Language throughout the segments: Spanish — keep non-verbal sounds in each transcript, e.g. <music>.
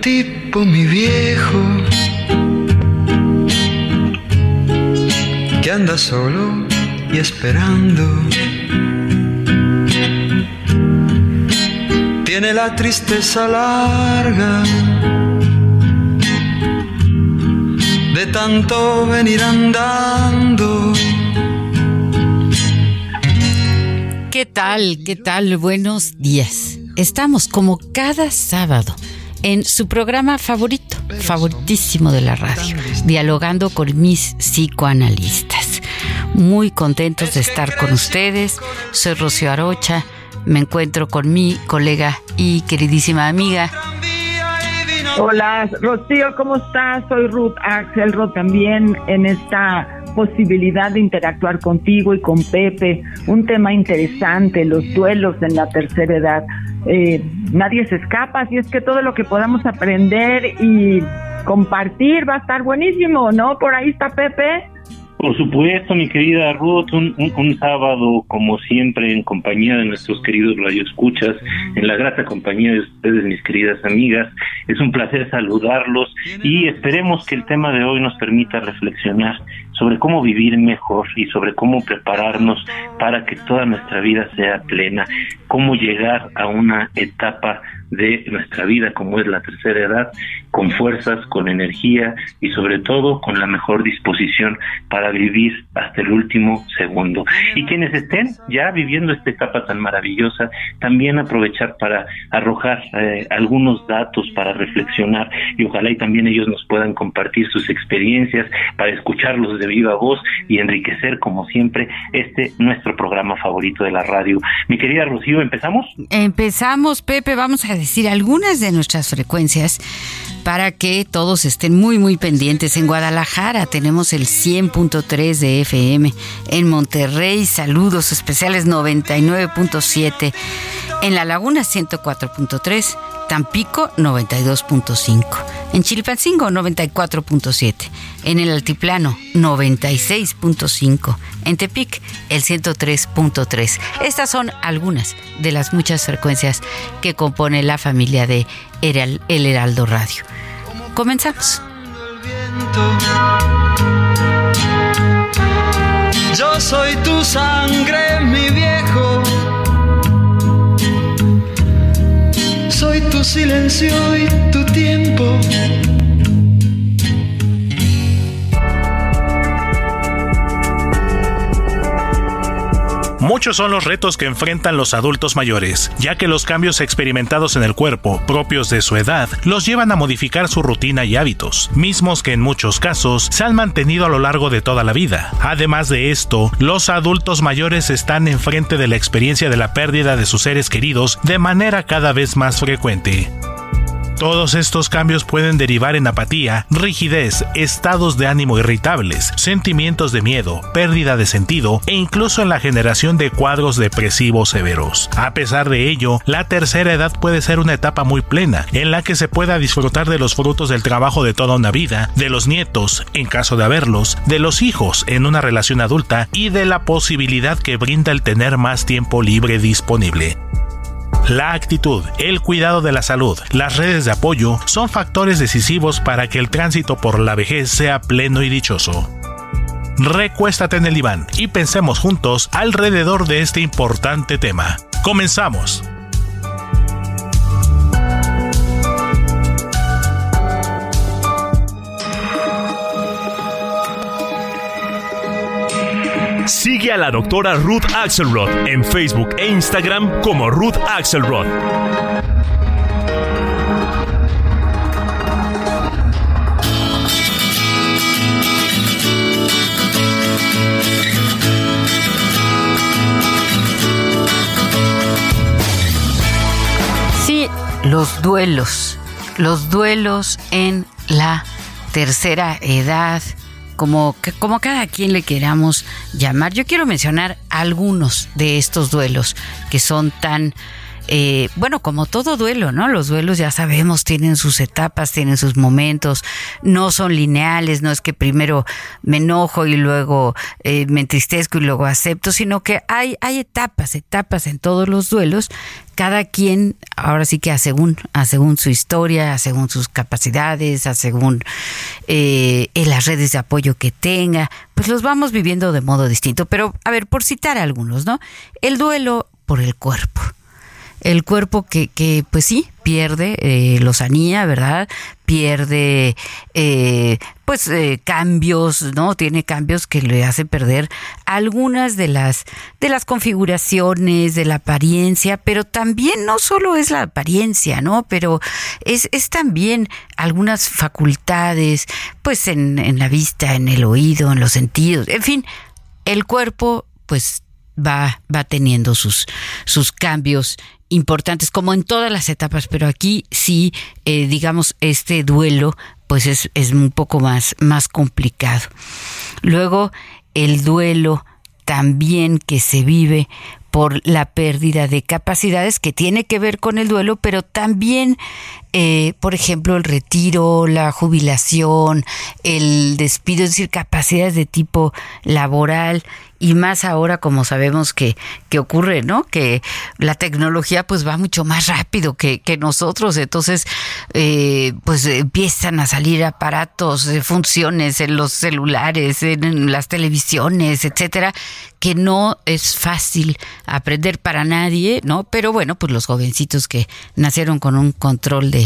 Tipo, mi viejo, que anda solo y esperando. Tiene la tristeza larga de tanto venir andando. ¿Qué tal? ¿Qué tal? Buenos días. Estamos como cada sábado en su programa favorito, favoritísimo de la radio, dialogando con mis psicoanalistas. Muy contentos de estar con ustedes. Soy Rocío Arocha. Me encuentro con mi colega y queridísima amiga. Hola, Rocío, ¿cómo estás? Soy Ruth Axelrod también en esta posibilidad de interactuar contigo y con Pepe. Un tema interesante, los duelos en la tercera edad. Eh, nadie se escapa, así es que todo lo que podamos aprender y compartir va a estar buenísimo, ¿no? Por ahí está Pepe. Por supuesto, mi querida Ruth, un, un, un, sábado como siempre en compañía de nuestros queridos radioescuchas, en la grata compañía de ustedes, mis queridas amigas. Es un placer saludarlos y esperemos que el tema de hoy nos permita reflexionar sobre cómo vivir mejor y sobre cómo prepararnos para que toda nuestra vida sea plena, cómo llegar a una etapa de nuestra vida como es la tercera edad, con fuerzas, con energía y sobre todo con la mejor disposición para vivir hasta el último segundo. Y quienes estén ya viviendo esta etapa tan maravillosa, también aprovechar para arrojar eh, algunos datos para reflexionar y ojalá y también ellos nos puedan compartir sus experiencias para escucharlos de viva voz y enriquecer como siempre este nuestro programa favorito de la radio. Mi querida Rocío, ¿empezamos? Empezamos, Pepe, vamos a decir algunas de nuestras frecuencias para que todos estén muy muy pendientes. En Guadalajara tenemos el 100.3 de FM, en Monterrey saludos especiales 99.7, en La Laguna 104.3, Tampico 92.5, en Chilpancingo 94.7, en el Altiplano 96.5, en Tepic el 103.3. Estas son algunas de las muchas frecuencias que compone la familia de El Heraldo Radio. Comenzamos. Yo soy tu sangre, mi viejo. Soy tu silencio y tu tiempo. Muchos son los retos que enfrentan los adultos mayores, ya que los cambios experimentados en el cuerpo, propios de su edad, los llevan a modificar su rutina y hábitos, mismos que en muchos casos se han mantenido a lo largo de toda la vida. Además de esto, los adultos mayores están enfrente de la experiencia de la pérdida de sus seres queridos de manera cada vez más frecuente. Todos estos cambios pueden derivar en apatía, rigidez, estados de ánimo irritables, sentimientos de miedo, pérdida de sentido e incluso en la generación de cuadros depresivos severos. A pesar de ello, la tercera edad puede ser una etapa muy plena, en la que se pueda disfrutar de los frutos del trabajo de toda una vida, de los nietos, en caso de haberlos, de los hijos en una relación adulta y de la posibilidad que brinda el tener más tiempo libre disponible. La actitud, el cuidado de la salud, las redes de apoyo son factores decisivos para que el tránsito por la vejez sea pleno y dichoso. Recuéstate en el diván y pensemos juntos alrededor de este importante tema. Comenzamos. Sigue a la doctora Ruth Axelrod en Facebook e Instagram como Ruth Axelrod. Sí, los duelos, los duelos en la tercera edad como, como cada quien le queramos llamar. Yo quiero mencionar algunos de estos duelos que son tan eh, bueno, como todo duelo, ¿no? Los duelos ya sabemos, tienen sus etapas, tienen sus momentos, no son lineales, no es que primero me enojo y luego eh, me entristezco y luego acepto, sino que hay, hay etapas, etapas en todos los duelos, cada quien, ahora sí que a según, a según su historia, a según sus capacidades, a según eh, las redes de apoyo que tenga, pues los vamos viviendo de modo distinto. Pero, a ver, por citar algunos, ¿no? El duelo por el cuerpo el cuerpo que, que pues sí, pierde eh, lozanía, ¿verdad? Pierde eh, pues eh, cambios, ¿no? Tiene cambios que le hace perder algunas de las de las configuraciones, de la apariencia, pero también no solo es la apariencia, ¿no? Pero es, es también algunas facultades, pues en, en la vista, en el oído, en los sentidos, en fin, el cuerpo pues va, va teniendo sus, sus cambios importantes, como en todas las etapas, pero aquí sí, eh, digamos, este duelo, pues es, es un poco más, más complicado. Luego, el duelo también que se vive por la pérdida de capacidades que tiene que ver con el duelo, pero también, eh, por ejemplo, el retiro, la jubilación, el despido, es decir, capacidades de tipo laboral y más ahora como sabemos que, que ocurre, ¿no? Que la tecnología pues va mucho más rápido que, que nosotros, entonces eh, pues empiezan a salir aparatos, eh, funciones en los celulares, en las televisiones, etcétera, que no es fácil aprender para nadie, ¿no? Pero bueno, pues los jovencitos que nacieron con un control de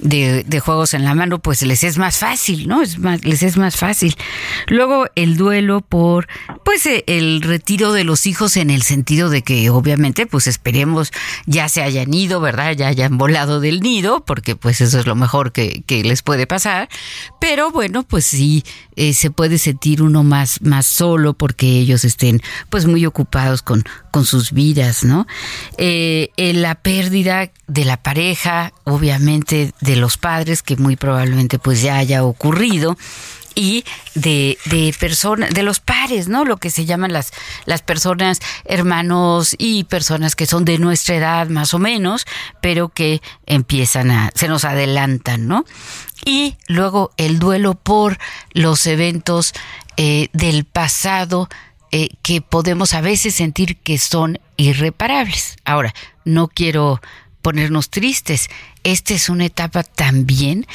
de, juegos en la mano, pues les es más fácil, ¿no? Es más, les es más fácil. Luego el duelo por, pues eh, el retiro de los hijos en el sentido de que obviamente, pues esperemos ya se hayan ido, ¿verdad? Ya hayan volado del nido, porque pues eso es lo mejor que, que les puede pasar. Pero bueno, pues sí, eh, se puede sentir uno más, más solo porque ellos estén pues muy ocupados con, con sus vidas, ¿no? Eh, la pérdida de la pareja, obviamente de los padres, que muy probablemente pues ya haya ocurrido y de, de personas, de los pares, ¿no? Lo que se llaman las, las personas, hermanos y personas que son de nuestra edad más o menos, pero que empiezan a, se nos adelantan, ¿no? Y luego el duelo por los eventos eh, del pasado eh, que podemos a veces sentir que son irreparables. Ahora, no quiero ponernos tristes. Esta es una etapa también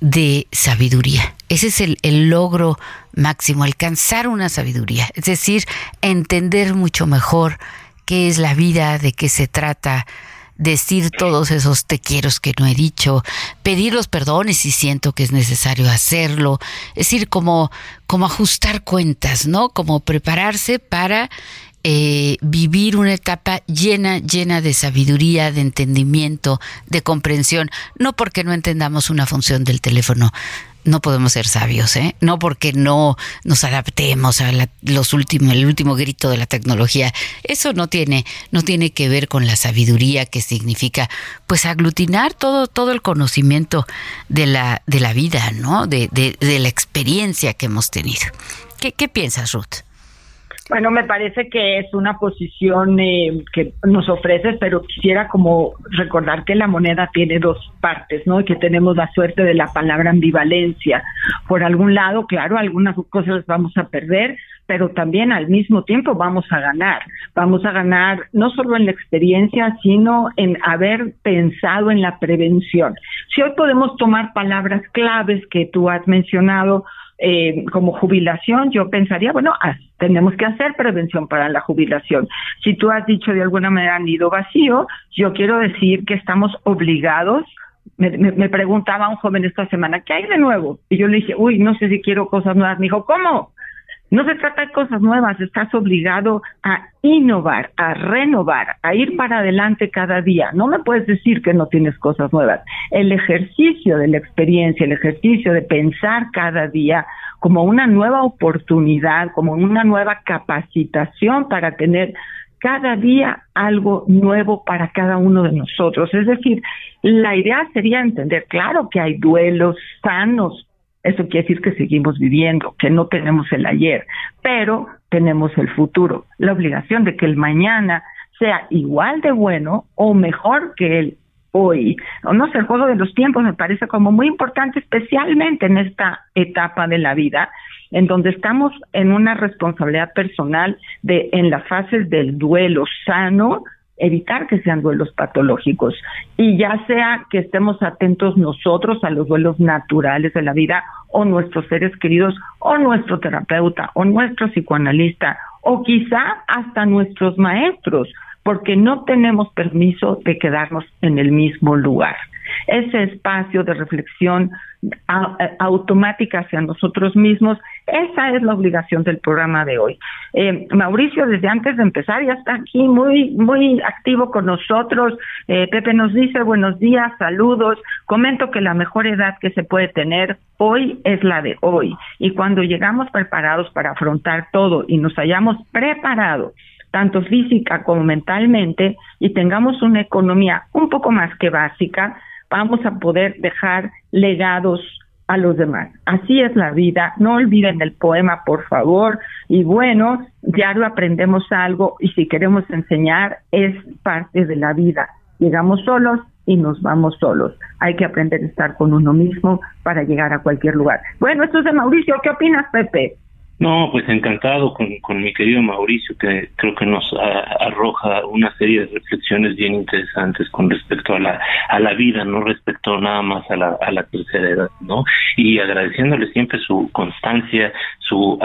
de sabiduría. Ese es el, logro máximo, alcanzar una sabiduría, es decir, entender mucho mejor qué es la vida, de qué se trata, decir todos esos te quiero que no he dicho, pedir los perdones si siento que es necesario hacerlo, es decir, como, como ajustar cuentas, ¿no? Como prepararse para eh, vivir una etapa llena, llena de sabiduría, de entendimiento, de comprensión, no porque no entendamos una función del teléfono, no podemos ser sabios, ¿eh? No porque no nos adaptemos a los últimos, el último grito de la tecnología. Eso no tiene, no tiene que ver con la sabiduría que significa, pues, aglutinar todo, todo el conocimiento de la, de la vida, ¿no? De, de, de la experiencia que hemos tenido. ¿Qué, qué piensas, Ruth? Bueno, me parece que es una posición eh, que nos ofreces, pero quisiera como recordar que la moneda tiene dos partes, ¿no? Y que tenemos la suerte de la palabra ambivalencia. Por algún lado, claro, algunas cosas vamos a perder, pero también al mismo tiempo vamos a ganar. Vamos a ganar no solo en la experiencia, sino en haber pensado en la prevención. Si hoy podemos tomar palabras claves que tú has mencionado, eh, como jubilación, yo pensaría, bueno, tenemos que hacer prevención para la jubilación. Si tú has dicho de alguna manera nido vacío, yo quiero decir que estamos obligados. Me, me, preguntaba un joven esta semana, ¿qué hay de nuevo? Y yo le dije, uy, no sé si quiero cosas nuevas. Me dijo, ¿cómo? No se trata de cosas nuevas, estás obligado a innovar, a renovar, a ir para adelante cada día. No me puedes decir que no tienes cosas nuevas. El ejercicio de la experiencia, el ejercicio de pensar cada día como una nueva oportunidad, como una nueva capacitación para tener cada día algo nuevo para cada uno de nosotros. Es decir, la idea sería entender, claro que hay duelos sanos, eso quiere decir que seguimos viviendo, que no tenemos el ayer, pero tenemos el futuro. La obligación de que el mañana sea igual de bueno o mejor que el hoy. No sé, el juego de los tiempos me parece como muy importante, especialmente en esta etapa de la vida, en donde estamos en una responsabilidad personal de en las fases del duelo sano, evitar que sean duelos patológicos. Y ya sea que estemos atentos nosotros a los duelos naturales de la vida o nuestros seres queridos o nuestro terapeuta o nuestro psicoanalista o quizá hasta nuestros maestros porque no tenemos permiso de quedarnos en el mismo lugar ese espacio de reflexión automática hacia nosotros mismos, esa es la obligación del programa de hoy. Eh, Mauricio, desde antes de empezar, ya está aquí muy, muy activo con nosotros. Eh, Pepe nos dice buenos días, saludos. Comento que la mejor edad que se puede tener hoy es la de hoy. Y cuando llegamos preparados para afrontar todo y nos hayamos preparado tanto física como mentalmente, y tengamos una economía un poco más que básica, vamos a poder dejar legados a los demás. Así es la vida. No olviden el poema, por favor. Y bueno, diario aprendemos algo y si queremos enseñar es parte de la vida. Llegamos solos y nos vamos solos. Hay que aprender a estar con uno mismo para llegar a cualquier lugar. Bueno, esto es de Mauricio. ¿Qué opinas, Pepe? No, pues encantado con, con mi querido Mauricio, que creo que nos arroja una serie de reflexiones bien interesantes con respecto a la, a la vida, no respecto nada más a la, a la tercera edad, ¿no? Y agradeciéndole siempre su constancia, su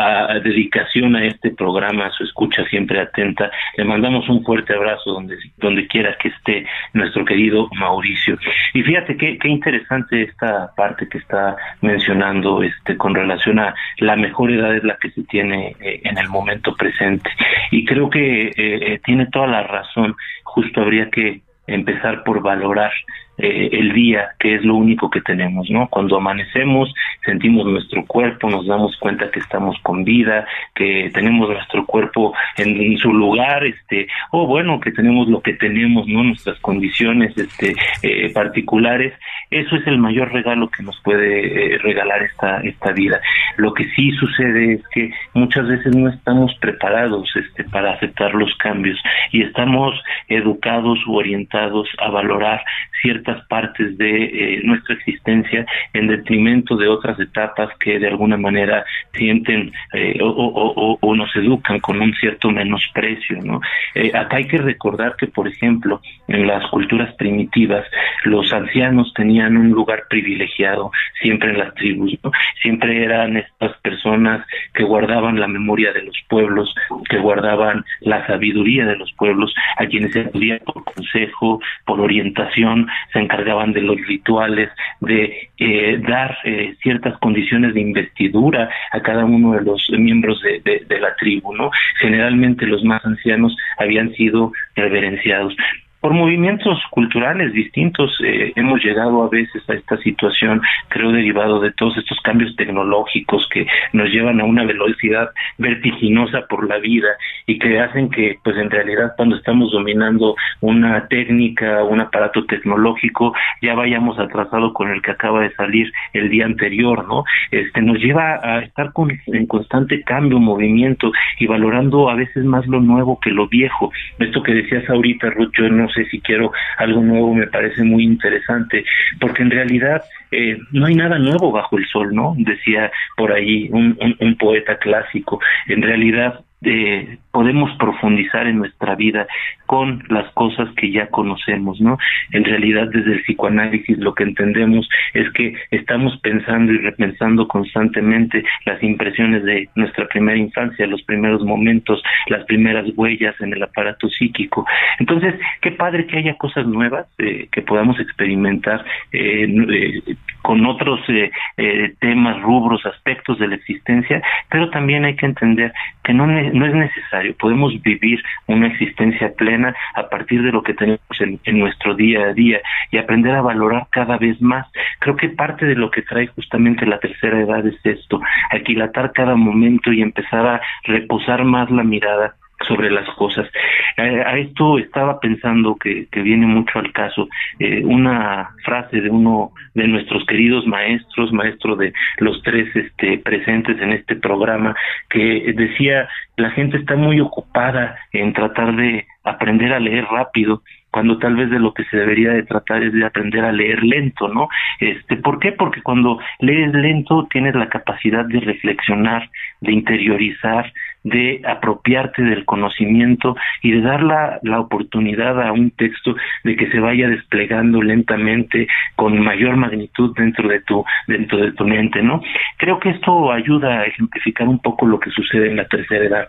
dedicación a este programa, su escucha siempre atenta. Le mandamos un fuerte abrazo donde, donde quiera que esté nuestro querido Mauricio. Y fíjate qué, qué interesante esta parte que está mencionando este con relación a la mejor edad es la que se tiene eh, en el momento presente. Y creo que eh, eh, tiene toda la razón, justo habría que empezar por valorar eh, el día, que es lo único que tenemos, ¿no? Cuando amanecemos, sentimos nuestro cuerpo, nos damos cuenta que estamos con vida, que tenemos nuestro cuerpo en, su lugar, este, o bueno, que tenemos lo que tenemos, ¿no? Nuestras condiciones, este, eh, particulares. Eso es el mayor regalo que nos puede eh, regalar esta, esta vida. Lo que sí sucede es que muchas veces no estamos preparados, este, para aceptar los cambios y estamos educados u orientados a valorar ciertas partes de eh, nuestra existencia en detrimento de otras etapas que de alguna manera sienten eh, o, nos educan con un cierto menosprecio. ¿no? Eh, acá hay que recordar que, por ejemplo, en las culturas primitivas, los ancianos tenían un lugar privilegiado siempre en las tribus, siempre eran estas personas que guardaban la memoria de los pueblos, que guardaban la sabiduría de los pueblos, a quienes se acudía por consejo, por orientación, se encargaban de los rituales, de eh, dar eh, ciertas condiciones de investidura a cada uno de los miembros de, de la tribu, ¿no? Generalmente los más ancianos habían sido reverenciados por movimientos culturales distintos eh, hemos llegado a veces a esta situación, creo derivado de todos estos cambios tecnológicos que nos llevan a una velocidad vertiginosa por la vida y que hacen que pues en realidad cuando estamos dominando una técnica, un aparato tecnológico, ya vayamos atrasado con el que acaba de salir el día anterior, ¿no? Este nos lleva a estar con, en constante cambio, movimiento y valorando a veces más lo nuevo que lo viejo. Esto que decías ahorita, Ruth, yo no sé si quiero algo nuevo, me parece muy interesante, porque en realidad eh, no hay nada nuevo bajo el sol, ¿no? Decía por ahí un, un poeta clásico. En realidad eh, podemos profundizar en nuestra vida con las cosas que ya conocemos, ¿no? En realidad, desde el psicoanálisis lo que entendemos es que estamos pensando y repensando constantemente las impresiones de nuestra primera infancia, los primeros momentos, las primeras huellas en el aparato psíquico. Entonces, qué padre que haya cosas nuevas eh, que podamos experimentar eh, eh con otros eh, eh, temas, rubros, aspectos de la existencia, pero también hay que entender que no, no es necesario, podemos vivir una existencia plena a partir de lo que tenemos en, nuestro día a día y aprender a valorar cada vez más. Creo que parte de lo que trae justamente la tercera edad es esto, aquilatar cada momento y empezar a reposar más la mirada sobre las cosas. a esto estaba pensando que, que, viene mucho al caso eh, una frase de uno de nuestros queridos maestros, maestro de los tres este, presentes en este programa, que decía la gente está muy ocupada en tratar de aprender a leer rápido cuando tal vez de lo que se debería de tratar es de aprender a leer lento, ¿no? Este, ¿por qué? Porque cuando lees lento tienes la capacidad de reflexionar, de interiorizar, de apropiarte del conocimiento y de dar la, la oportunidad a un texto de que se vaya desplegando lentamente con mayor magnitud dentro de tu dentro de tu mente, ¿no? Creo que esto ayuda a ejemplificar un poco lo que sucede en la tercera edad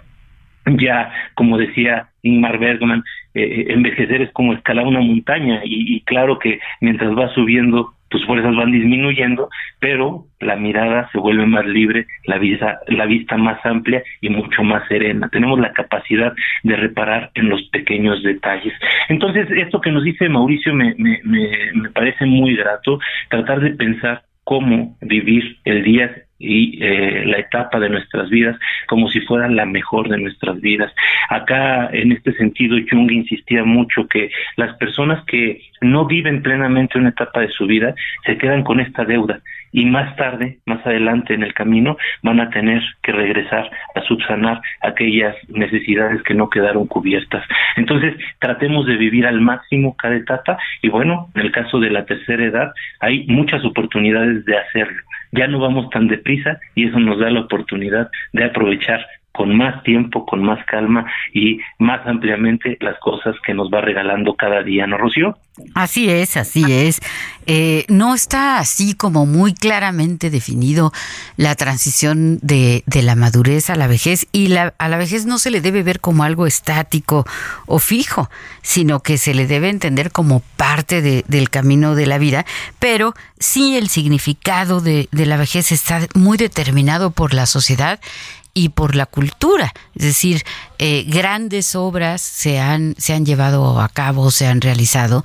ya, como decía Ingmar Bergman, eh, envejecer es como escalar una montaña y, claro que mientras vas subiendo tus fuerzas van disminuyendo, pero la mirada se vuelve más libre, la vista, la vista más amplia y mucho más serena. Tenemos la capacidad de reparar en los pequeños detalles. Entonces, esto que nos dice Mauricio me, me, me, me parece muy grato, tratar de pensar cómo vivir el día y eh, la etapa de nuestras vidas como si fuera la mejor de nuestras vidas. Acá, en este sentido, Jung insistía mucho que las personas que no viven plenamente una etapa de su vida se quedan con esta deuda y más tarde, más adelante en el camino, van a tener que regresar a subsanar aquellas necesidades que no quedaron cubiertas. Entonces, tratemos de vivir al máximo cada etapa y bueno, en el caso de la tercera edad, hay muchas oportunidades de hacerlo ya no vamos tan deprisa y eso nos da la oportunidad de aprovechar con más tiempo, con más calma y más ampliamente las cosas que nos va regalando cada día, ¿no, Rocío? Así es, así es. Eh, no está así como muy claramente definido la transición de, de la madurez a la vejez y la, a la vejez no se le debe ver como algo estático o fijo, sino que se le debe entender como parte de, del camino de la vida, pero sí el significado de la vejez está muy determinado por la sociedad y por la cultura. Es decir, eh, grandes obras se han, se han llevado a cabo, se han realizado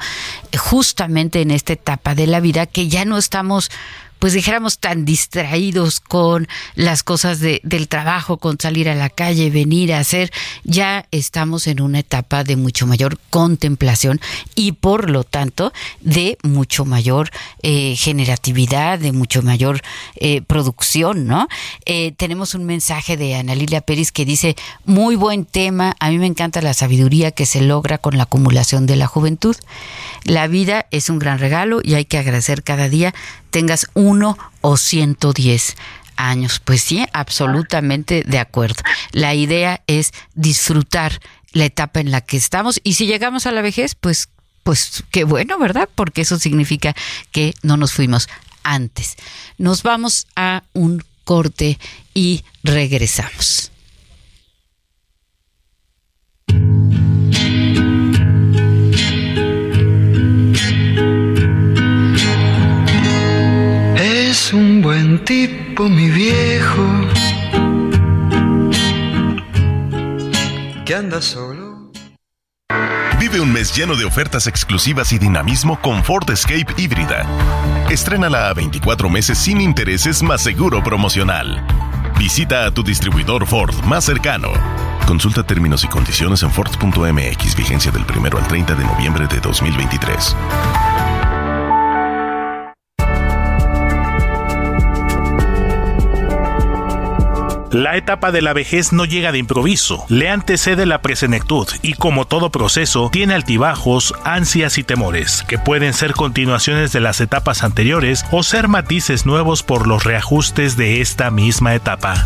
eh, justamente en esta etapa de la vida que ya no estamos pues dijéramos tan distraídos con las cosas de, del trabajo, con salir a la calle, venir a hacer, ya estamos en una etapa de mucho mayor contemplación y por lo tanto de mucho mayor eh, generatividad, de mucho mayor eh, producción, ¿no? Eh, tenemos un mensaje de Ana Lilia Pérez que dice, muy buen tema, a mí me encanta la sabiduría que se logra con la acumulación de la juventud. La vida es un gran regalo y hay que agradecer cada día tengas uno o 110 años. Pues sí, absolutamente de acuerdo. La idea es disfrutar la etapa en la que estamos y si llegamos a la vejez, pues pues qué bueno, ¿verdad? Porque eso significa que no nos fuimos antes. Nos vamos a un corte y regresamos. Un buen tipo, mi viejo, que anda solo. Vive un mes lleno de ofertas exclusivas y dinamismo con Ford Escape híbrida. Estrénala a 24 meses sin intereses más seguro promocional. Visita a tu distribuidor Ford más cercano. Consulta términos y condiciones en Ford.mx, vigencia del 1 al 30 de noviembre de 2023. La etapa de la vejez no llega de improviso, le antecede la presenectud y como todo proceso tiene altibajos, ansias y temores, que pueden ser continuaciones de las etapas anteriores o ser matices nuevos por los reajustes de esta misma etapa.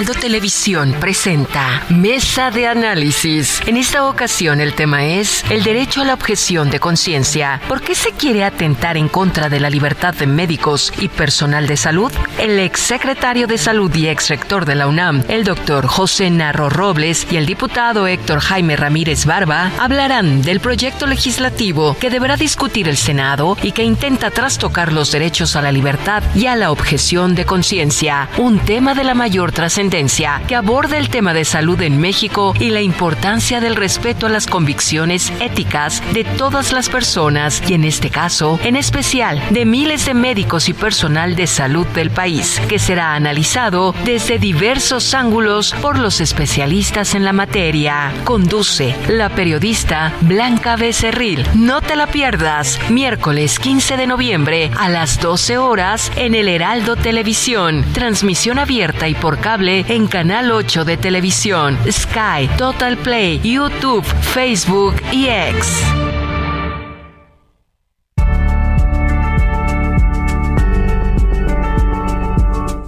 Heraldo Televisión presenta Mesa de Análisis. En esta ocasión el tema es el derecho a la objeción de conciencia. ¿Por qué se quiere atentar en contra de la libertad de médicos y personal de salud? El exsecretario de Salud y exrector de la UNAM, el doctor José Narro Robles y el diputado Héctor Jaime Ramírez Barba hablarán del proyecto legislativo que deberá discutir el Senado y que intenta trastocar los derechos a la libertad y a la objeción de conciencia, un tema de la mayor trascendencia que aborda el tema de salud en México y la importancia del respeto a las convicciones éticas de todas las personas y en este caso, en especial, de miles de médicos y personal de salud del país, que será analizado desde diversos ángulos por los especialistas en la materia. Conduce la periodista Blanca Becerril. No te la pierdas, miércoles 15 de noviembre a las 12 horas en el Heraldo Televisión, transmisión abierta y por cable en Canal 8 de televisión, Sky, Total Play, YouTube, Facebook y X.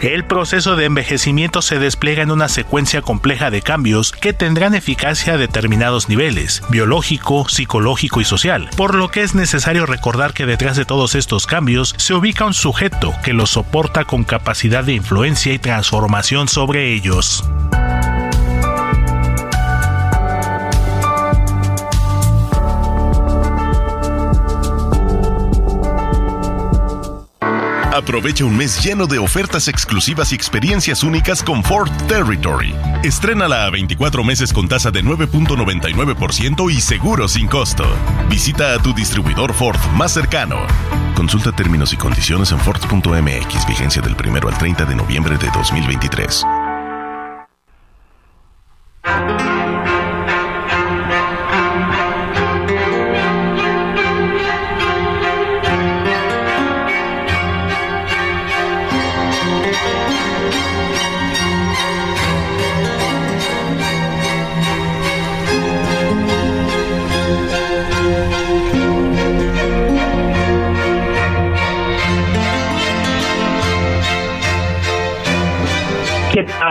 El proceso de envejecimiento se despliega en una secuencia compleja de cambios que tendrán eficacia a determinados niveles, biológico, psicológico y social, por lo que es necesario recordar que detrás de todos estos cambios se ubica un sujeto que los soporta con capacidad de influencia y transformación sobre ellos. Aprovecha un mes lleno de ofertas exclusivas y experiencias únicas con Ford Territory. Estrénala a 24 meses con tasa de 9.99% y seguro sin costo. Visita a tu distribuidor Ford más cercano. Consulta términos y condiciones en Ford.mx, vigencia del 1 al 30 de noviembre de 2023.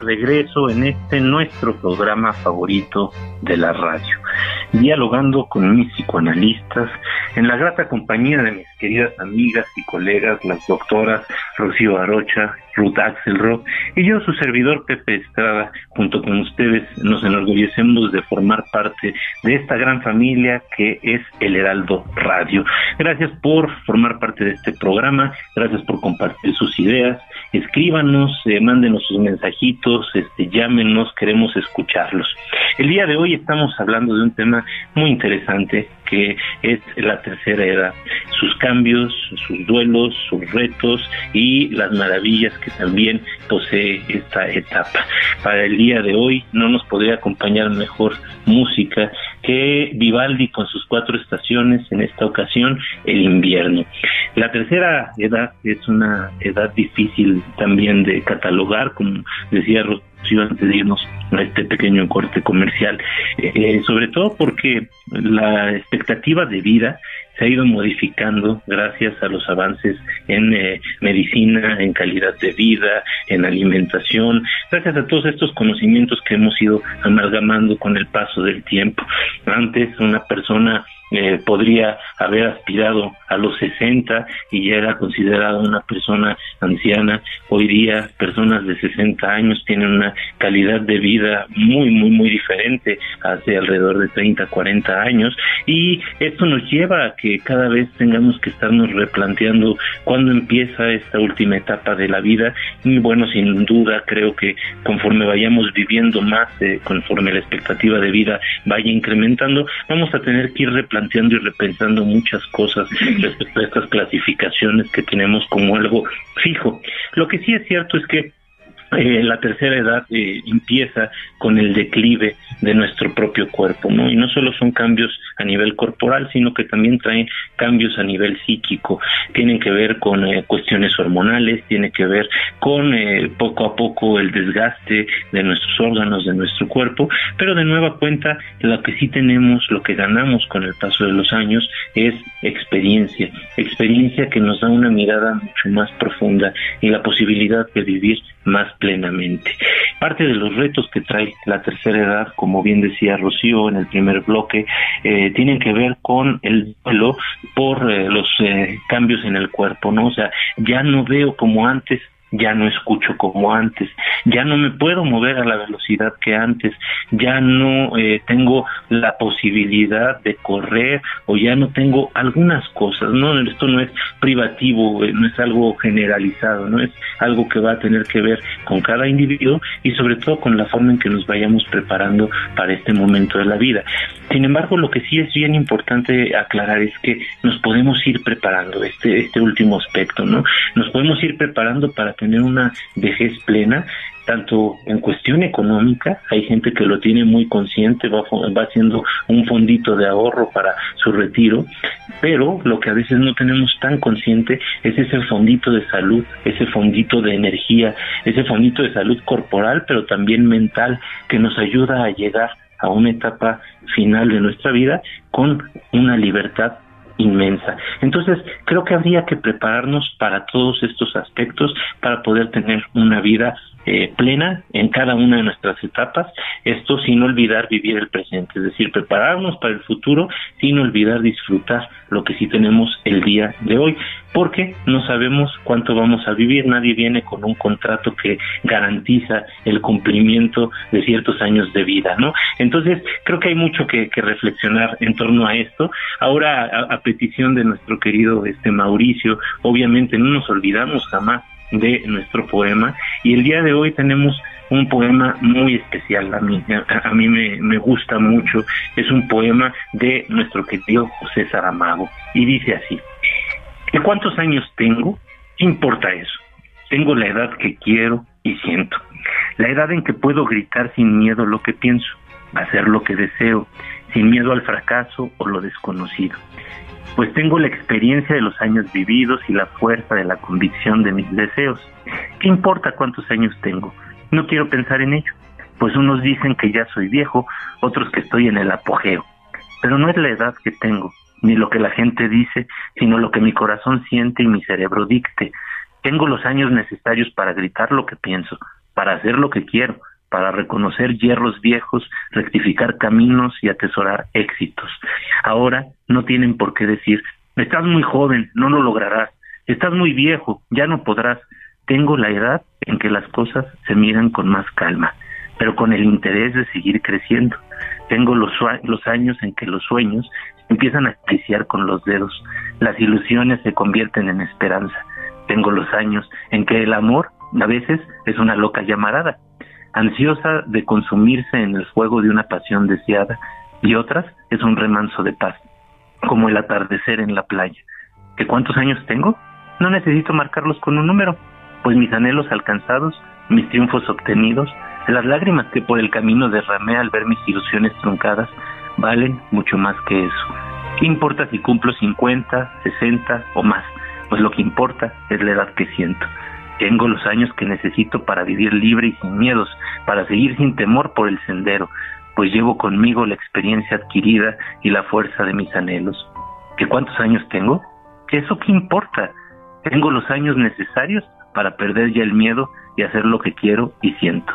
Regreso en este nuestro programa favorito de la radio, dialogando con mis psicoanalistas en la grata compañía de mis queridas amigas y colegas, las doctoras Rocío Arocha, Ruth Axelrod y yo, su servidor Pepe Estrada, junto con ustedes nos enorgullecemos de formar parte de esta gran familia que es el Heraldo Radio. Gracias por formar parte de este programa, gracias por compartir sus ideas, escríbanos, eh, mándenos sus mensajitos, este, llámenos, queremos escucharlos. El día de hoy estamos hablando de un tema muy interesante que es la tercera edad, sus cambios, sus duelos, sus retos y las maravillas que también posee esta etapa. Para el día de hoy no nos podría acompañar mejor música que Vivaldi con sus cuatro estaciones, en esta ocasión el invierno. La tercera edad es una edad difícil también de catalogar, como decía antes de irnos a este pequeño corte comercial, eh, sobre todo porque la expectativa de vida se ha ido modificando gracias a los avances en eh, medicina, en calidad de vida, en alimentación, gracias a todos estos conocimientos que hemos ido amalgamando con el paso del tiempo. Antes una persona eh, podría haber aspirado a los 60 y ya era considerada una persona anciana. Hoy día personas de 60 años tienen una calidad de vida muy, muy, muy diferente hace alrededor de 30, 40 años y esto nos lleva a que cada vez tengamos que estarnos replanteando cuándo empieza esta última etapa de la vida y bueno, sin duda creo que conforme vayamos viviendo más, eh, conforme la expectativa de vida vaya incrementando, vamos a tener que ir replanteando planteando y repensando muchas cosas respecto a estas clasificaciones que tenemos como algo fijo. Lo que sí es cierto es que eh, la tercera edad eh, empieza con el declive de nuestro propio cuerpo, ¿no? Y no solo son cambios a nivel corporal, sino que también traen cambios a nivel psíquico. Tienen que ver con eh, cuestiones hormonales, tiene que ver con poco a poco el desgaste de nuestros órganos, de nuestro cuerpo, pero de nueva cuenta lo que sí tenemos, lo que ganamos con el paso de los años es experiencia, experiencia que nos da una mirada mucho más profunda y la posibilidad de vivir más plenamente. Parte de los retos que trae la tercera edad, como bien decía Rocío en el primer bloque, eh, tienen que ver con el duelo por eh, los eh, cambios en el cuerpo, ¿no? O sea, ya no veo como antes ya no escucho como antes, ya no me puedo mover a la velocidad que antes, ya no eh, tengo la posibilidad de correr o ya no tengo algunas cosas, no esto no es privativo, eh, no es algo generalizado, no es algo que va a tener que ver con cada individuo y sobre todo con la forma en que nos vayamos preparando para este momento de la vida. Sin embargo, lo que sí es bien importante aclarar es que nos podemos ir preparando este este último aspecto, ¿no? Nos podemos ir preparando para tener una vejez plena, tanto en cuestión económica, hay gente que lo tiene muy consciente, va, va haciendo un fondito de ahorro para su retiro, pero lo que a veces no tenemos tan consciente es ese fondito de salud, ese fondito de energía, ese fondito de salud corporal, pero también mental, que nos ayuda a llegar a una etapa final de nuestra vida con una libertad inmensa. Entonces, creo que habría que prepararnos para todos estos aspectos para poder tener una vida eh, plena en cada una de nuestras etapas, esto sin olvidar vivir el presente, es decir, prepararnos para el futuro sin olvidar disfrutar lo que sí tenemos el día de hoy, porque no sabemos cuánto vamos a vivir, nadie viene con un contrato que garantiza el cumplimiento de ciertos años de vida, ¿no? Entonces, creo que hay mucho que, reflexionar en torno a esto. Ahora, a, a petición de nuestro querido este Mauricio, obviamente no nos olvidamos jamás de nuestro poema y el día de hoy tenemos un poema muy especial a mí, a, mí me, me, gusta mucho, es un poema de nuestro querido José Saramago y dice así, ¿de cuántos años tengo? ¿Qué importa eso? Tengo la edad que quiero y siento, la edad en que puedo gritar sin miedo lo que pienso, hacer lo que deseo, sin miedo al fracaso o lo desconocido pues tengo la experiencia de los años vividos y la fuerza de la convicción de mis deseos. ¿Qué importa cuántos años tengo? No quiero pensar en ello, pues unos dicen que ya soy viejo, otros que estoy en el apogeo. Pero no es la edad que tengo, ni lo que la gente dice, sino lo que mi corazón siente y mi cerebro dicte. Tengo los años necesarios para gritar lo que pienso, para hacer lo que quiero, para reconocer hierros viejos, rectificar caminos y atesorar éxitos. Ahora no tienen por qué decir, estás muy joven, no lo lograrás, estás muy viejo, ya no podrás. Tengo la edad en que las cosas se miran con más calma, pero con el interés de seguir creciendo. Tengo los, los años en que los sueños empiezan a acariciar con los dedos, las ilusiones se convierten en esperanza. Tengo los años en que el amor a veces es una loca llamarada, ansiosa de consumirse en el fuego de una pasión deseada, y otras es un remanso de paz, como el atardecer en la playa. ¿Que cuántos años tengo? No necesito marcarlos con un número, pues mis anhelos alcanzados, mis triunfos obtenidos, las lágrimas que por el camino derramé al ver mis ilusiones truncadas, valen mucho más que eso. ¿Qué importa si cumplo 50, 60 o más? pues lo que importa es la edad que siento. Tengo los años que necesito para vivir libre y sin miedos, para seguir sin temor por el sendero, pues llevo conmigo la experiencia adquirida y la fuerza de mis anhelos. ¿Qué cuántos años tengo? ¿Qué eso qué importa? Tengo los años necesarios para perder ya el miedo y hacer lo que quiero y siento.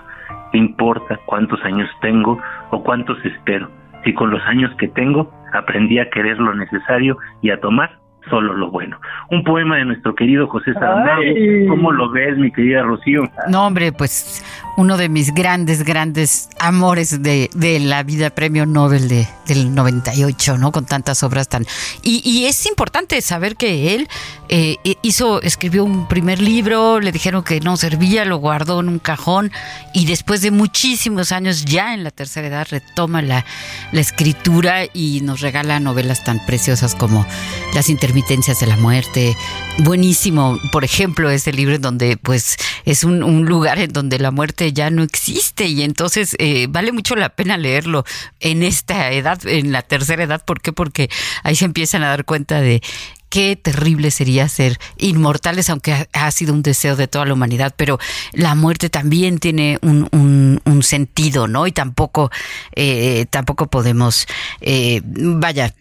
¿Qué importa cuántos años tengo o cuántos espero? Si con los años que tengo aprendí a querer lo necesario y a tomar solo lo bueno. Un poema de nuestro querido José Saramago. ¿Cómo lo ves, mi querida Rocío? No, hombre, pues uno de mis grandes, grandes amores de, de la vida, premio Nobel de, del 98, ¿no? Con tantas obras tan... Y, y es importante saber que él eh, hizo, escribió un primer libro, le dijeron que no servía, lo guardó en un cajón y después de muchísimos años, ya en la tercera edad, retoma la, la escritura y nos regala novelas tan preciosas como Las intermitencias de la muerte. Buenísimo, por ejemplo, ese libro en donde pues es un, un lugar en donde la muerte ya no existe y entonces eh, vale mucho la pena leerlo en esta edad, en la tercera edad. ¿Por qué? Porque ahí se empiezan a dar cuenta de qué terrible sería ser inmortales, aunque ha, sido un deseo de toda la humanidad, pero la muerte también tiene un, un, sentido, ¿no? Y tampoco, eh, tampoco podemos, eh, vaya,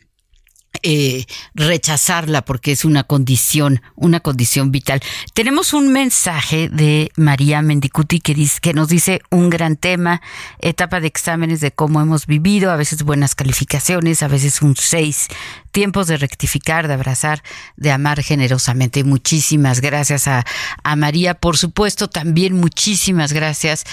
eh, rechazarla porque es una condición, una condición vital. Tenemos un mensaje de María Mendicuti que, nos dice un gran tema, etapa de exámenes de cómo hemos vivido, a veces buenas calificaciones, a veces un 6, tiempos de rectificar, de abrazar, de amar generosamente. Muchísimas gracias a María, por supuesto, también muchísimas gracias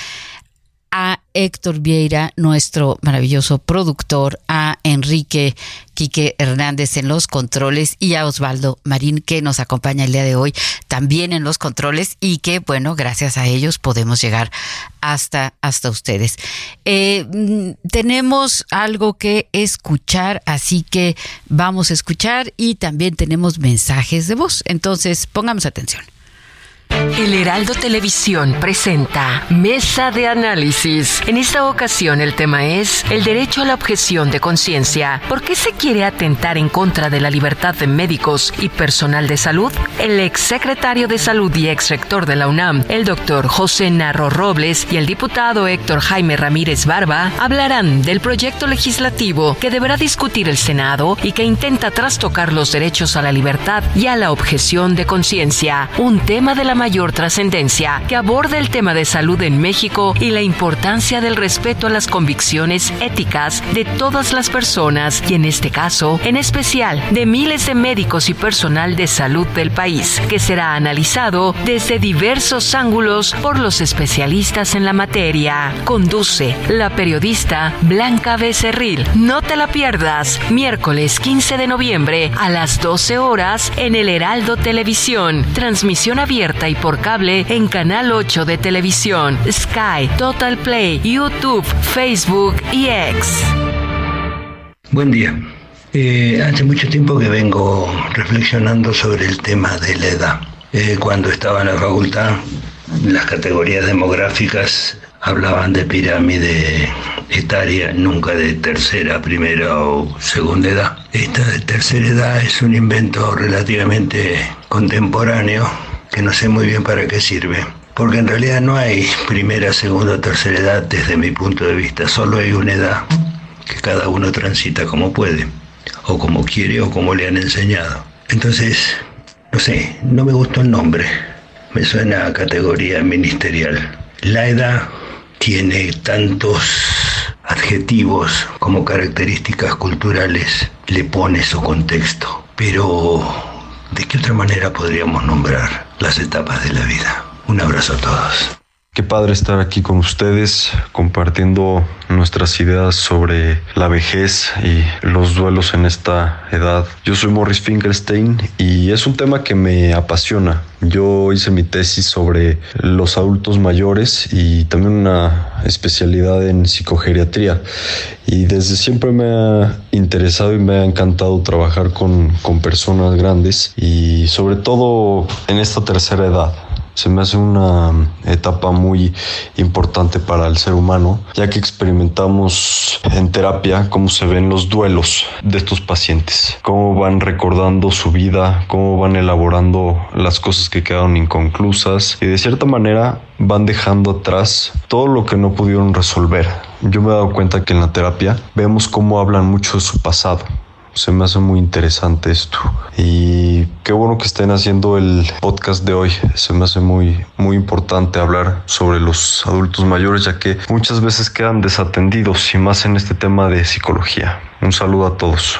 a Héctor Vieira, nuestro maravilloso productor, a Enrique Quique Hernández en los controles y a Osvaldo Marín que nos acompaña el día de hoy también en los controles y que bueno, gracias a ellos podemos llegar hasta, hasta ustedes. Eh, mm, tenemos algo que escuchar, así que vamos a escuchar y también tenemos mensajes de voz. Entonces, pongamos atención. El Heraldo Televisión presenta Mesa de Análisis. En esta ocasión el tema es el derecho a la objeción de conciencia. ¿Por qué se quiere atentar en contra de la libertad de médicos y personal de salud? El exsecretario de Salud y exrector de la UNAM, el doctor José Narro Robles y el diputado Héctor Jaime Ramírez Barba hablarán del proyecto legislativo que deberá discutir el Senado y que intenta trastocar los derechos a la libertad y a la objeción de conciencia, un tema de la mayor trascendencia que aborda el tema de salud en México y la importancia del respeto a las convicciones éticas de todas las personas y en este caso, en especial, de miles de médicos y personal de salud del país, que será analizado desde diversos ángulos por los especialistas en la materia. Conduce la periodista Blanca Becerril. No te la pierdas, miércoles 15 de noviembre a las 12 horas en el Heraldo Televisión, transmisión abierta y por cable en Canal 8 de televisión, Sky, Total Play, YouTube, Facebook y X. Buen día. Eh, hace mucho tiempo que vengo reflexionando sobre el tema de la edad. Eh, cuando estaba en la facultad, las categorías demográficas hablaban de pirámide etaria, nunca de tercera, primera o segunda edad. Esta de tercera edad es un invento relativamente contemporáneo que no sé muy bien para qué sirve. Porque en realidad no hay primera, segunda tercera edad desde mi punto de vista, solo hay una edad que cada uno transita como puede, o como quiere o como le han enseñado. Entonces, no sé, no me gustó el nombre, me suena a categoría ministerial. La edad tiene tantos adjetivos como características culturales, le pone su contexto, pero ¿de qué otra manera podríamos nombrar las etapas de la vida? Un abrazo a todos. Qué padre estar aquí con ustedes compartiendo nuestras ideas sobre la vejez y los duelos en esta edad. Yo soy Morris Finkelstein y es un tema que me apasiona. Yo hice mi tesis sobre los adultos mayores y también una especialidad en psicogeriatría. Y desde siempre me ha interesado y me ha encantado trabajar con, con personas grandes y sobre todo en esta tercera edad se me hace una etapa muy importante para el ser humano, ya que experimentamos en terapia cómo se ven los duelos de estos pacientes, cómo van recordando su vida, cómo van elaborando las cosas que quedaron inconclusas y de cierta manera van dejando atrás todo lo que no pudieron resolver. Yo me he dado cuenta que en la terapia vemos cómo hablan mucho de su pasado, se me hace muy interesante esto. Y qué bueno que estén haciendo el podcast de hoy. Se me hace muy, muy importante hablar sobre los adultos mayores, ya que muchas veces quedan desatendidos y más en este tema de psicología. Un saludo a todos.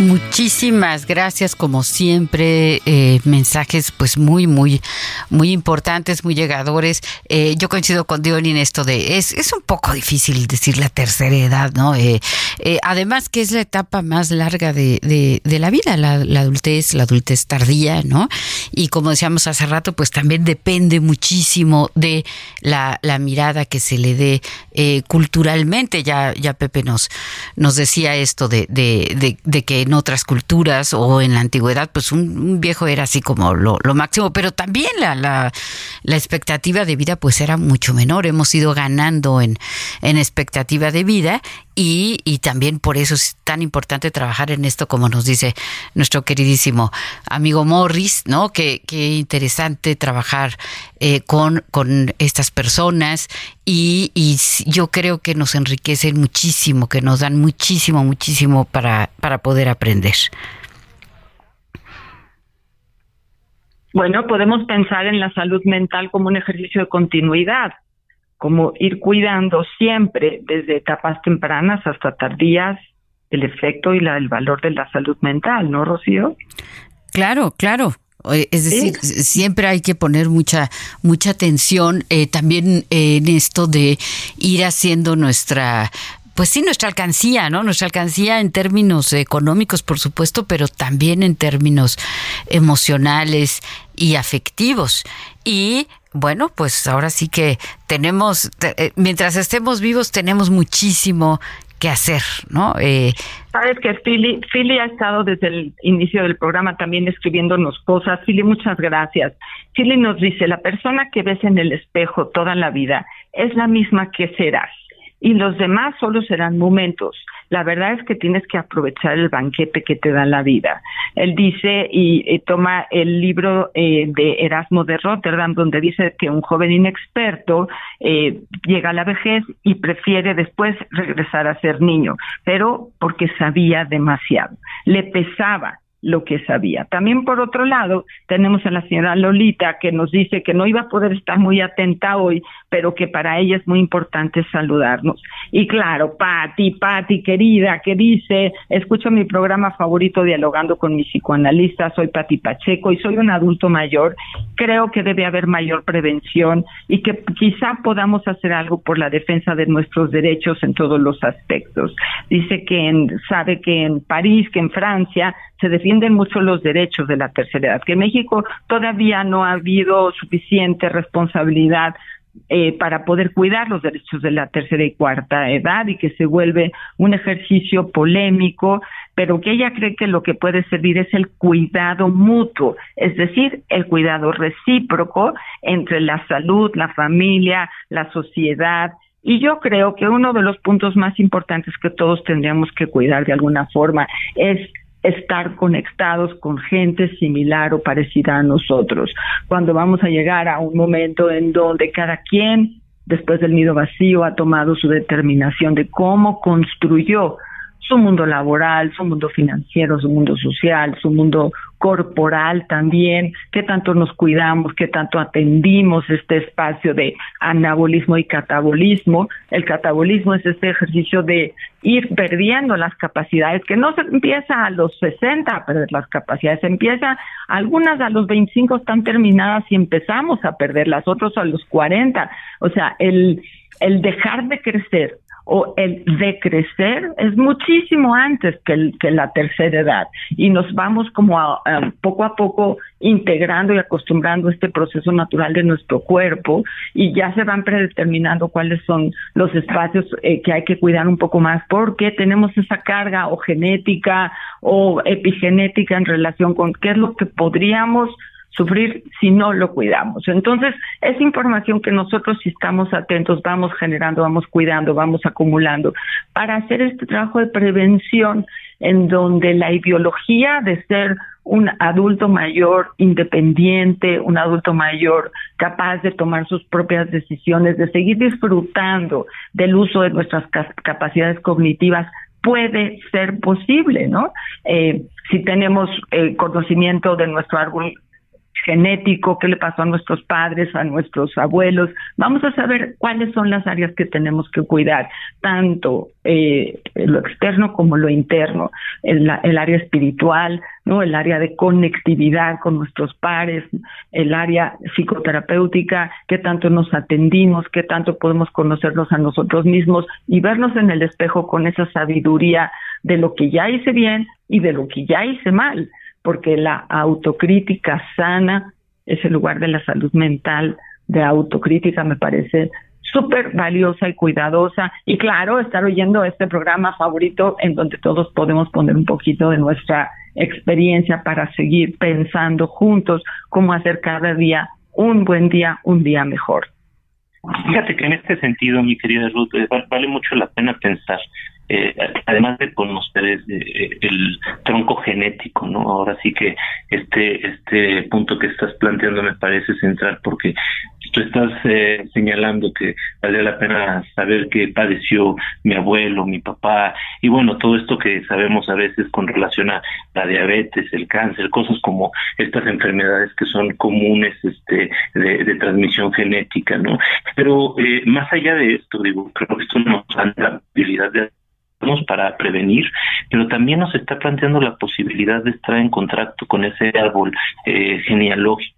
Muchísimas gracias, como siempre, eh, mensajes pues muy, muy, muy importantes, muy llegadores. Eh, yo coincido con Diony en esto de, es, es un poco difícil decir la tercera edad, ¿no? Eh, además que es la etapa más larga de, de, la vida, la, adultez, la adultez tardía, ¿no? Y como decíamos hace rato, pues también depende muchísimo de la, la mirada que se le dé culturalmente. Ya, ya Pepe nos, nos decía esto de, de, de que en otras culturas o en la antigüedad, pues un, viejo era así como lo, máximo, pero también la, la, expectativa de vida pues era mucho menor. Hemos ido ganando en, en expectativa de vida y, y, también por eso es tan importante trabajar en esto, como nos dice nuestro queridísimo amigo Morris, ¿no? Qué, qué interesante trabajar eh, con, con estas personas y, y, yo creo que nos enriquecen muchísimo, que nos dan muchísimo, muchísimo para, para poder aprender. Bueno, podemos pensar en la salud mental como un ejercicio de continuidad como ir cuidando siempre desde etapas tempranas hasta tardías el efecto y la, el valor de la salud mental, ¿no, Rocío? Claro, claro. Es decir, siempre hay que poner mucha mucha atención eh, también en esto de ir haciendo nuestra pues sí, nuestra alcancía, ¿no? Nuestra alcancía en términos económicos, por supuesto, pero también en términos emocionales y afectivos. Y bueno, pues ahora sí que tenemos, eh, mientras estemos vivos, tenemos muchísimo que hacer, ¿no? Eh, Sabes que Philly, Philly ha estado desde el inicio del programa también escribiéndonos cosas. Philly, muchas gracias. Philly nos dice, la persona que ves en el espejo toda la vida es la misma que serás y los demás solo serán momentos. La verdad es que tienes que aprovechar el banquete que te da la vida. Él dice y, toma el libro eh, de Erasmo de Rotterdam, donde dice que un joven inexperto eh, llega a la vejez y prefiere después regresar a ser niño, pero porque sabía demasiado. Le pesaba lo que sabía. También por otro lado, tenemos a la señora Lolita que nos dice que no iba a poder estar muy atenta hoy, pero que para ella es muy importante saludarnos. Y claro, Patti, Patti querida, que dice, escucho mi programa favorito dialogando con mi psicoanalista, soy Patti Pacheco y soy un adulto mayor, creo que debe haber mayor prevención y que quizá podamos hacer algo por la defensa de nuestros derechos en todos los aspectos. Dice que en, sabe que en París, que en Francia se defienden mucho los derechos de la tercera edad, que en México todavía no ha habido suficiente responsabilidad eh, para poder cuidar los derechos de la tercera y cuarta edad y que se vuelve un ejercicio polémico, pero que ella cree que lo que puede servir es el cuidado mutuo, es decir, el cuidado recíproco entre la salud, la familia, la sociedad. Y yo creo que uno de los puntos más importantes que todos tendríamos que cuidar de alguna forma es estar conectados con gente similar o parecida a nosotros. Cuando vamos a llegar a un momento en donde cada quien, después del nido vacío, ha tomado su determinación de cómo construyó su mundo laboral, su mundo financiero, su mundo social, su mundo corporal también, qué tanto nos cuidamos, qué tanto atendimos este espacio de anabolismo y catabolismo. El catabolismo es este ejercicio de ir perdiendo las capacidades, que no se empieza a los 60 a perder las capacidades, empieza, algunas a los 25 están terminadas y empezamos a perderlas, otros a los 40. O sea, el, el dejar de crecer o el decrecer es muchísimo antes que, que la tercera edad. Y nos vamos como a, poco a poco integrando y acostumbrando este proceso natural de nuestro cuerpo y ya se van predeterminando cuáles son los espacios eh, que hay que cuidar un poco más porque tenemos esa carga o genética o epigenética en relación con qué es lo que podríamos sufrir si no lo cuidamos. Entonces, es información que nosotros si estamos atentos vamos generando, vamos cuidando, vamos acumulando para hacer este trabajo de prevención en donde la ideología de ser un adulto mayor independiente, un adulto mayor capaz de tomar sus propias decisiones, de seguir disfrutando del uso de nuestras capacidades cognitivas, puede ser posible, ¿no? Eh, si tenemos eh, conocimiento de nuestro árbol genético, qué le pasó a nuestros padres, a nuestros abuelos. Vamos a saber cuáles son las áreas que tenemos que cuidar, tanto eh, lo externo como lo interno, el, el, área espiritual, no, el área de conectividad con nuestros pares, el área psicoterapéutica, qué tanto nos atendimos, qué tanto podemos conocernos a nosotros mismos y vernos en el espejo con esa sabiduría de lo que ya hice bien y de lo que ya hice mal porque la autocrítica sana es el lugar de la salud mental, de autocrítica me parece súper valiosa y cuidadosa. Y claro, estar oyendo este programa favorito en donde todos podemos poner un poquito de nuestra experiencia para seguir pensando juntos cómo hacer cada día un buen día, un día mejor. Fíjate que en este sentido, mi querida Ruth, eh, vale mucho la pena pensar eh, además de conocer eh, el tronco genético, ¿no? Ahora sí que este este punto que estás planteando me parece central porque tú estás eh, señalando que vale la pena saber que padeció mi abuelo, mi papá y bueno, todo esto que sabemos a veces con relación a la diabetes, el cáncer, cosas como estas enfermedades que son comunes este de, transmisión genética, ¿no? Pero eh, más allá de esto, digo, creo que esto nos da la habilidad de para prevenir, pero también nos está planteando la posibilidad de estar en contacto con ese árbol eh, genealógico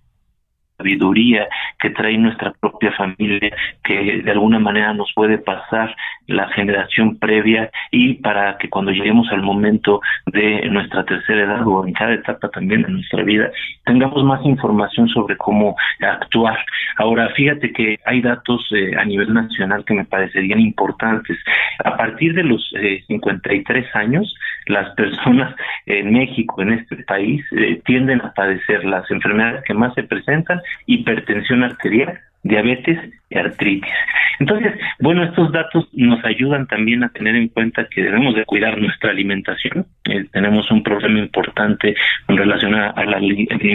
sabiduría que trae nuestra propia familia, que de alguna manera nos puede pasar la generación previa y para que cuando lleguemos al momento de nuestra tercera edad o en cada etapa también de nuestra vida, tengamos más información sobre cómo actuar. Ahora, fíjate que hay datos eh, a nivel nacional que me parecerían importantes. A partir de los 53 eh, años, las <laughs> personas en México, en este país, eh, tienden a padecer las enfermedades que más se presentan hipertensión arterial, diabetes y artritis. Entonces, bueno, estos datos nos ayudan también a tener en cuenta que debemos de cuidar nuestra alimentación. Eh, tenemos un problema importante en relación a, la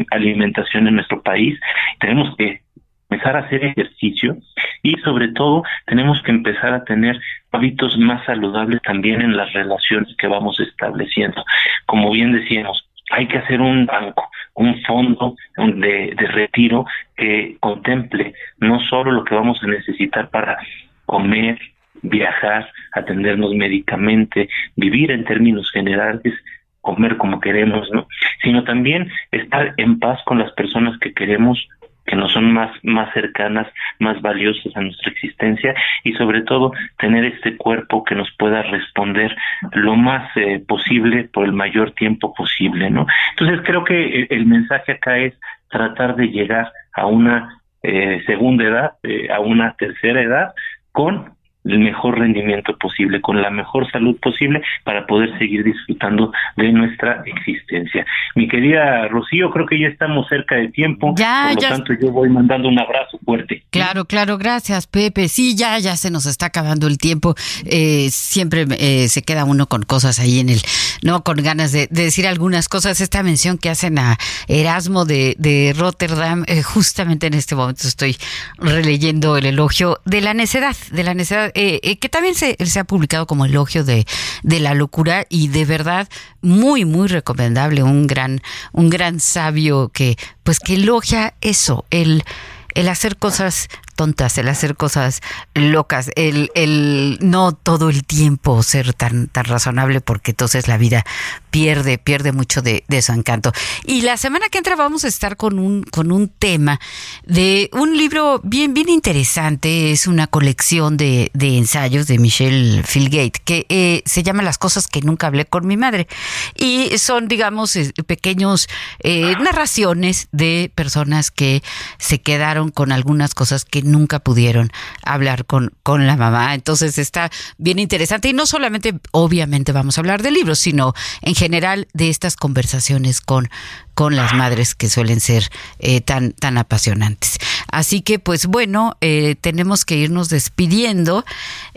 alimentación en nuestro país. Tenemos que empezar a hacer ejercicio y sobre todo tenemos que empezar a tener hábitos más saludables también en las relaciones que vamos estableciendo. Como bien decíamos, hay que hacer un banco, un fondo de, de retiro que contemple no solo lo que vamos a necesitar para comer, viajar, atendernos médicamente, vivir en términos generales, comer como queremos, ¿no? Sino también estar en paz con las personas que queremos que nos son más, más cercanas, más valiosas a nuestra existencia y sobre todo tener este cuerpo que nos pueda responder lo más eh, posible por el mayor tiempo posible, ¿no? Entonces creo que el, mensaje acá es tratar de llegar a una eh, segunda edad, eh, a una tercera edad con el mejor rendimiento posible, con la mejor salud posible para poder seguir disfrutando de nuestra existencia. Mi querida Rocío, creo que ya estamos cerca de tiempo, ya, por lo tanto yo voy mandando un abrazo fuerte. Claro, claro, gracias Pepe. Sí, ya, ya se nos está acabando el tiempo. Eh, siempre eh, se queda uno con cosas ahí en el, no, con ganas de, decir algunas cosas. Esta mención que hacen a Erasmo de, de Rotterdam, eh, justamente en este momento estoy releyendo el elogio de la necedad, de la necedad eh, eh, que también se, se, ha publicado como elogio de, de, la locura y de verdad muy, muy recomendable, un gran, un gran sabio que, pues que elogia eso, el, el hacer cosas tontas, el hacer cosas locas, el, el no todo el tiempo ser tan, tan razonable porque entonces la vida pierde, pierde mucho de, de, su encanto. Y la semana que entra vamos a estar con un, con un tema de un libro bien, bien interesante. Es una colección de, de ensayos de Michelle Philgate que eh, se llama Las cosas que nunca hablé con mi madre. Y son, digamos, pequeños eh, narraciones de personas que se quedaron con algunas cosas que nunca pudieron hablar con, con la mamá. Entonces está bien interesante. Y no solamente, obviamente, vamos a hablar de libros, sino en general de estas conversaciones con, con las madres que suelen ser eh, tan, tan apasionantes. Así que, pues bueno, eh, tenemos que irnos despidiendo.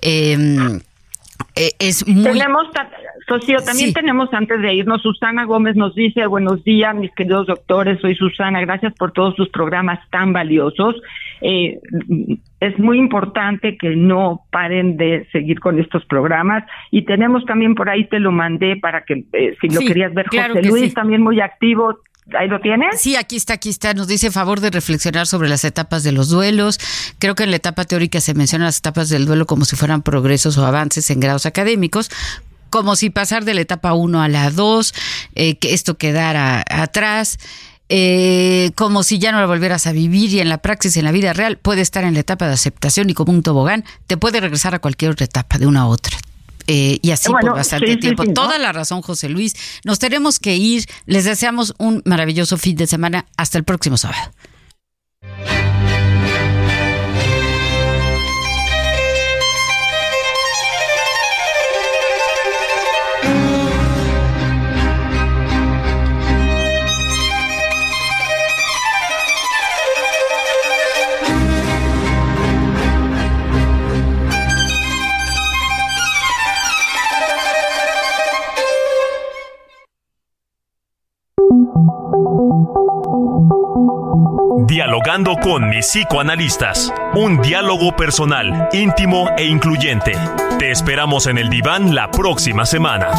Em, eh, es muy... Tenemos, Rocío, también tenemos antes de irnos, Susana Gómez nos dice, buenos días, mis queridos doctores, soy Susana, gracias por todos sus programas tan valiosos. Eh, es muy importante que no paren de seguir con estos programas. Y tenemos también por ahí, te lo mandé para que eh, si lo querías ver, José Luis también muy activo, ¿Ahí lo tienes? Sí, aquí está, aquí está. Nos dice favor de reflexionar sobre las etapas de los duelos. Creo que en la etapa teórica se mencionan las etapas del duelo como si fueran progresos o avances en grados académicos, como si pasar de la etapa 1 a la 2, eh, que esto quedara atrás. Eh, como si ya no lo volvieras a vivir y en la praxis, en la vida real, puede estar en la etapa de aceptación y como un tobogán, te puede regresar a cualquier otra etapa, de una a otra. Eh, y así por bastante tiempo. Toda la razón, José Luis. Nos tenemos que ir. Les deseamos un maravilloso fin de semana. Hasta el próximo sábado. Psicoanalistas. Un diálogo personal, íntimo e incluyente. Te esperamos en el diván la próxima semana.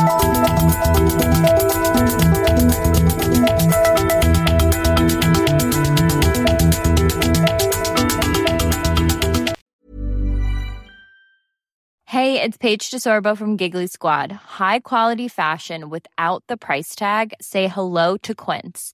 Hey, it's Paige DeSorbo from Giggly Squad. High quality fashion without the price tag. Say hello to Quince.